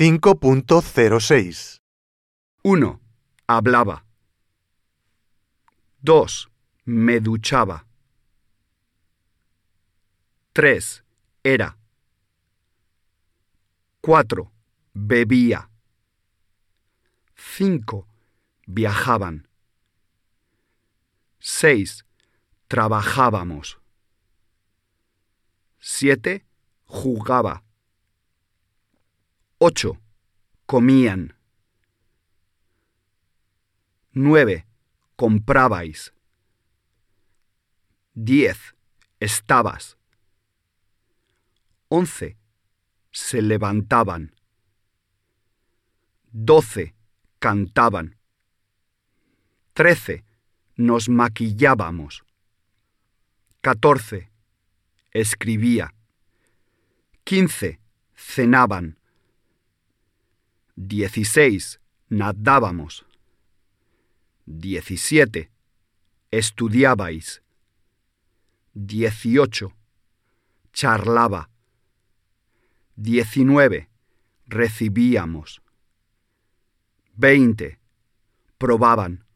5.06 1. Hablaba. 2. Me duchaba. 3. Era. 4. Bebía. 5. Viajaban. 6. Trabajábamos. 7. Jugaba. 8. Comían. 9. Comprabais. 10. Estabas. 11. Se levantaban. 12. Cantaban. 13. Nos maquillábamos. 14. Escribía. 15. Cenaban. 16. Nadábamos. 17. Estudiabais. 18. Charlaba. 19. Recibíamos. 20. Probaban.